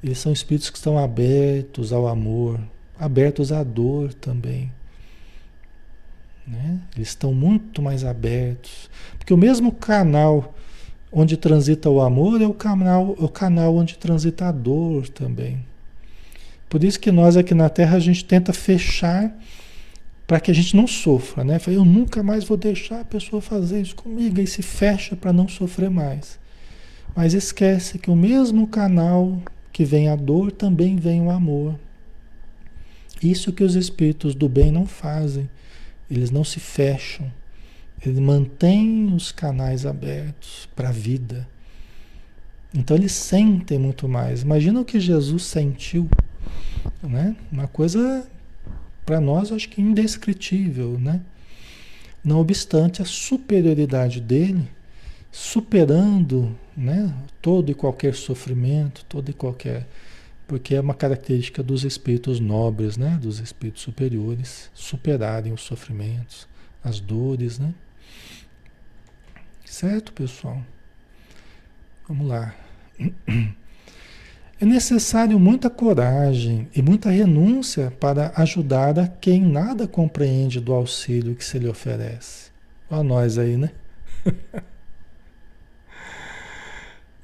eles são espíritos que estão abertos ao amor, abertos à dor também. Né? Eles estão muito mais abertos. Porque o mesmo canal Onde transita o amor é o canal, o canal onde transita a dor também. Por isso que nós aqui na Terra a gente tenta fechar para que a gente não sofra, né? Eu nunca mais vou deixar a pessoa fazer isso comigo e se fecha para não sofrer mais. Mas esquece que o mesmo canal que vem a dor também vem o amor. Isso que os espíritos do bem não fazem. Eles não se fecham. Ele mantém os canais abertos para a vida. Então eles sentem muito mais. Imagina o que Jesus sentiu, né? Uma coisa para nós acho que indescritível, né? Não obstante a superioridade dele, superando, né, todo e qualquer sofrimento, todo e qualquer porque é uma característica dos espíritos nobres, né, dos espíritos superiores, superarem os sofrimentos, as dores, né? Certo, pessoal? Vamos lá. É necessário muita coragem e muita renúncia para ajudar a quem nada compreende do auxílio que se lhe oferece. Olha nós aí, né?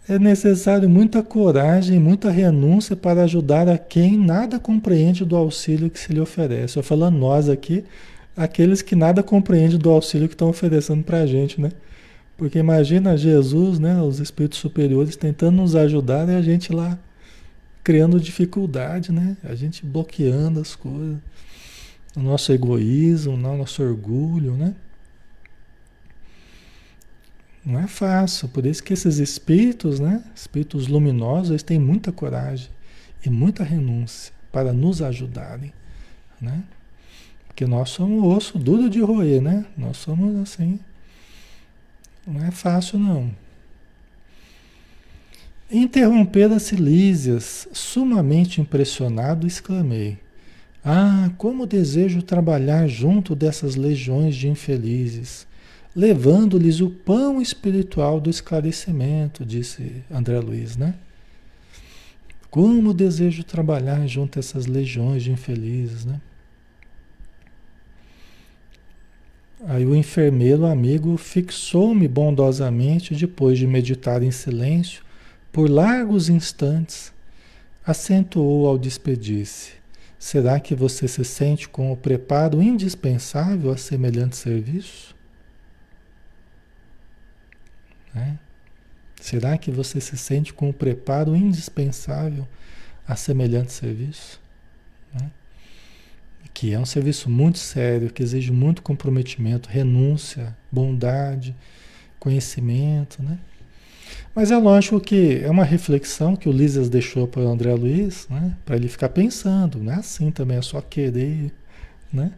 É necessário muita coragem e muita renúncia para ajudar a quem nada compreende do auxílio que se lhe oferece. Eu falando nós aqui, aqueles que nada compreendem do auxílio que estão oferecendo para a gente, né? Porque imagina Jesus, né, os espíritos superiores tentando nos ajudar e a gente lá criando dificuldade, né? A gente bloqueando as coisas. O nosso egoísmo, o nosso orgulho, né? Não é fácil, por isso que esses espíritos, né, espíritos luminosos, eles têm muita coragem e muita renúncia para nos ajudarem, né? Porque nós somos osso duro de roer, né? Nós somos assim, não é fácil, não. Interromper as silícias, sumamente impressionado, exclamei: Ah, como desejo trabalhar junto dessas legiões de infelizes, levando-lhes o pão espiritual do esclarecimento, disse André Luiz, né? Como desejo trabalhar junto dessas legiões de infelizes, né? Aí o enfermeiro amigo fixou-me bondosamente depois de meditar em silêncio por largos instantes. Acentuou ao despedir-se. Será que você se sente com o preparo indispensável a semelhante serviço? Né? Será que você se sente com o preparo indispensável a semelhante serviço? Que é um serviço muito sério, que exige muito comprometimento, renúncia, bondade, conhecimento, né? Mas é lógico que é uma reflexão que o Lísias deixou para o André Luiz, né? Para ele ficar pensando, não é assim também, é só querer, né?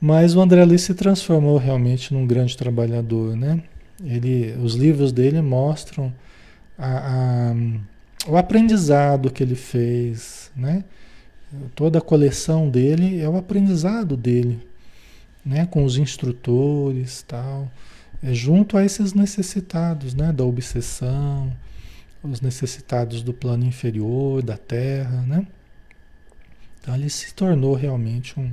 Mas o André Luiz se transformou realmente num grande trabalhador, né? Ele, os livros dele mostram a, a, o aprendizado que ele fez, né? Toda a coleção dele é o aprendizado dele, né? Com os instrutores, tal, é junto a esses necessitados, né? Da obsessão, os necessitados do plano inferior, da Terra, né? Então ele se tornou realmente um,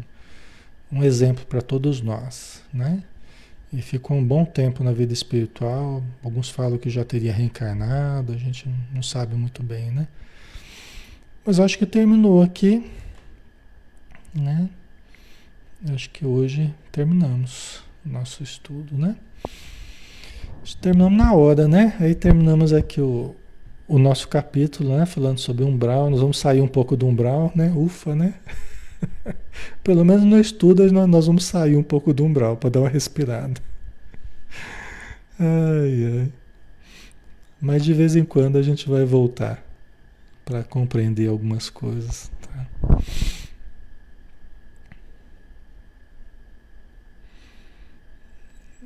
um exemplo para todos nós, né? E ficou um bom tempo na vida espiritual. Alguns falam que já teria reencarnado, a gente não sabe muito bem, né? Mas acho que terminou aqui, né? Acho que hoje terminamos nosso estudo, né? Terminamos na hora, né? Aí terminamos aqui o, o nosso capítulo, né? Falando sobre umbral. Nós vamos sair um pouco do umbral, né? Ufa, né? Pelo menos no estudo nós vamos sair um pouco do umbral para dar uma respirada. Ai, ai. Mas de vez em quando a gente vai voltar para compreender algumas coisas. Tá?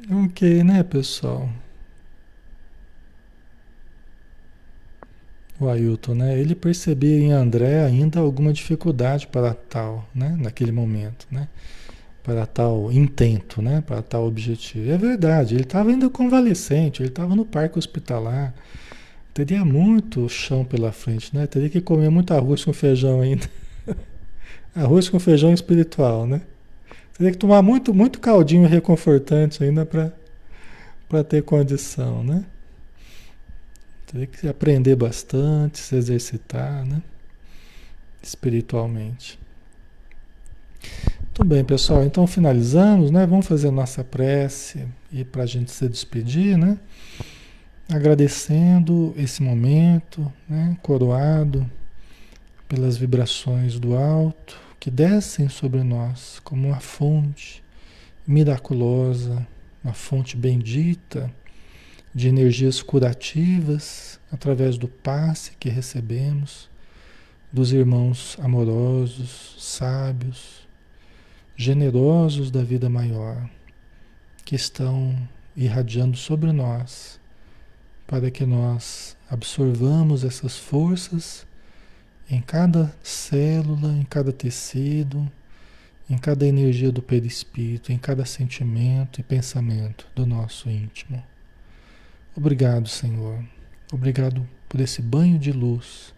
Ok, né, pessoal? o Ailton, né? Ele percebia em André ainda alguma dificuldade para tal, né? Naquele momento, né? Para tal intento, né? Para tal objetivo. É verdade, ele estava ainda convalescente, ele estava no parque hospitalar. Teria muito chão pela frente, né? Teria que comer muito arroz com feijão ainda. arroz com feijão espiritual, né? Teria que tomar muito, muito caldinho reconfortante ainda para ter condição, né? Teria que aprender bastante, se exercitar, né? Espiritualmente. Tudo bem, pessoal. Então finalizamos, né? Vamos fazer nossa prece e para a gente se despedir, né? Agradecendo esse momento, né? Coroado pelas vibrações do alto que descem sobre nós como uma fonte miraculosa, uma fonte bendita de energias curativas através do passe que recebemos dos irmãos amorosos, sábios, generosos da vida maior, que estão irradiando sobre nós, para que nós absorvamos essas forças em cada célula, em cada tecido, em cada energia do perispírito, em cada sentimento e pensamento do nosso íntimo. Obrigado, Senhor. Obrigado por esse banho de luz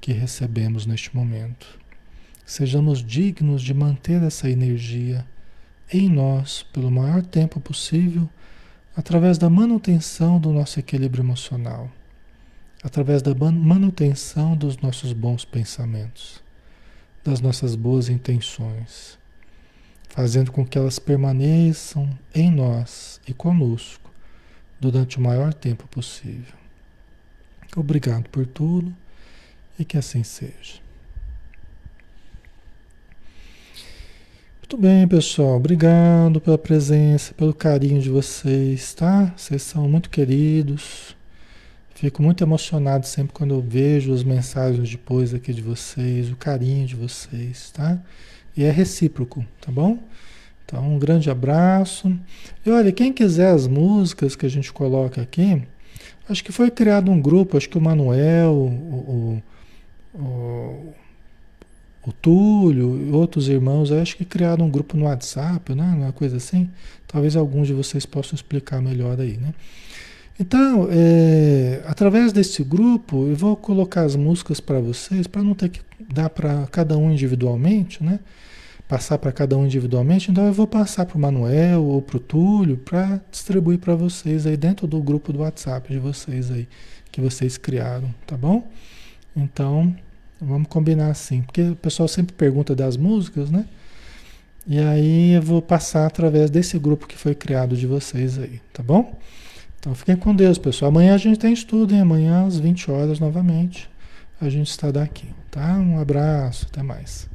que recebemos neste momento. Sejamos dignos de manter essa energia em nós pelo maior tempo possível, através da manutenção do nosso equilíbrio emocional, através da manutenção dos nossos bons pensamentos, das nossas boas intenções, fazendo com que elas permaneçam em nós e conosco durante o maior tempo possível. Obrigado por tudo e que assim seja. Muito bem, pessoal. Obrigado pela presença, pelo carinho de vocês, tá? Vocês são muito queridos. Fico muito emocionado sempre quando eu vejo as mensagens depois aqui de vocês, o carinho de vocês, tá? E é recíproco, tá bom? Então, um grande abraço. E olha, quem quiser as músicas que a gente coloca aqui, acho que foi criado um grupo, acho que o Manuel, o, o, o, o Túlio e outros irmãos, acho que criaram um grupo no WhatsApp, né? Uma coisa assim. Talvez alguns de vocês possam explicar melhor aí, né? Então, é, através desse grupo, eu vou colocar as músicas para vocês, para não ter que dar para cada um individualmente, né? passar para cada um individualmente, então eu vou passar para o Manuel ou para o Túlio para distribuir para vocês aí dentro do grupo do WhatsApp de vocês aí, que vocês criaram, tá bom? Então, vamos combinar assim, porque o pessoal sempre pergunta das músicas, né? E aí eu vou passar através desse grupo que foi criado de vocês aí, tá bom? Então fiquem com Deus, pessoal. Amanhã a gente tem estudo, hein? Amanhã às 20 horas novamente a gente está daqui, tá? Um abraço, até mais.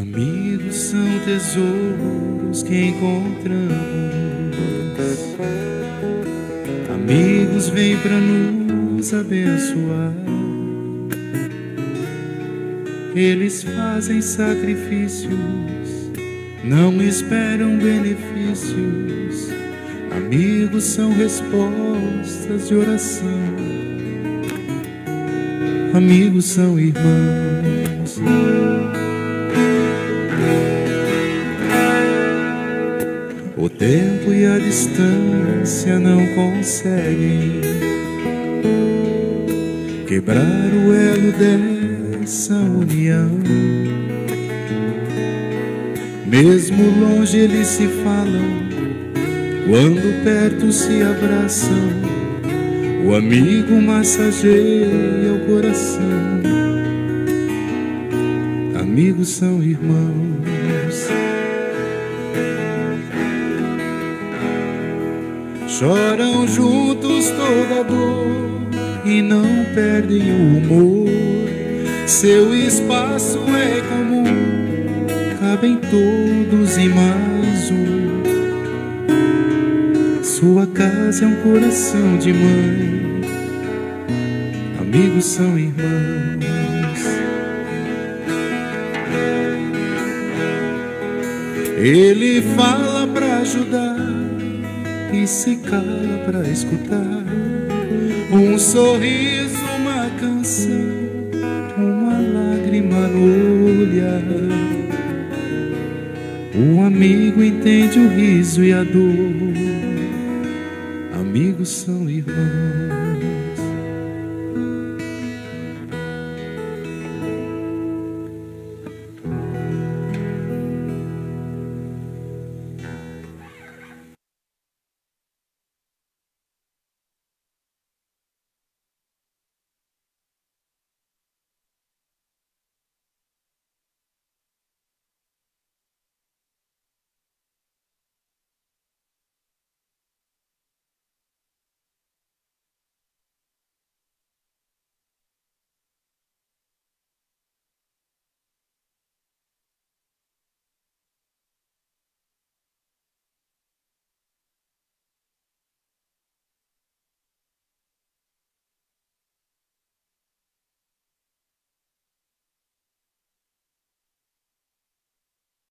Amigos são tesouros que encontramos. Amigos vêm para nos abençoar. Eles fazem sacrifícios, não esperam benefícios. Amigos são respostas de oração. Amigos são irmãos. O tempo e a distância não conseguem quebrar o elo dessa união. Mesmo longe eles se falam, quando perto se abraçam. O amigo massageia o coração. Amigos são irmãos. Choram juntos toda dor e não perdem o humor. Seu espaço é comum, cabem todos e mais um. Sua casa é um coração de mãe, amigos são irmãos. Ele fala para ajudar se cala para escutar um sorriso, uma canção, uma lágrima no olhar. O amigo entende o riso e a dor. Amigos são irmãos.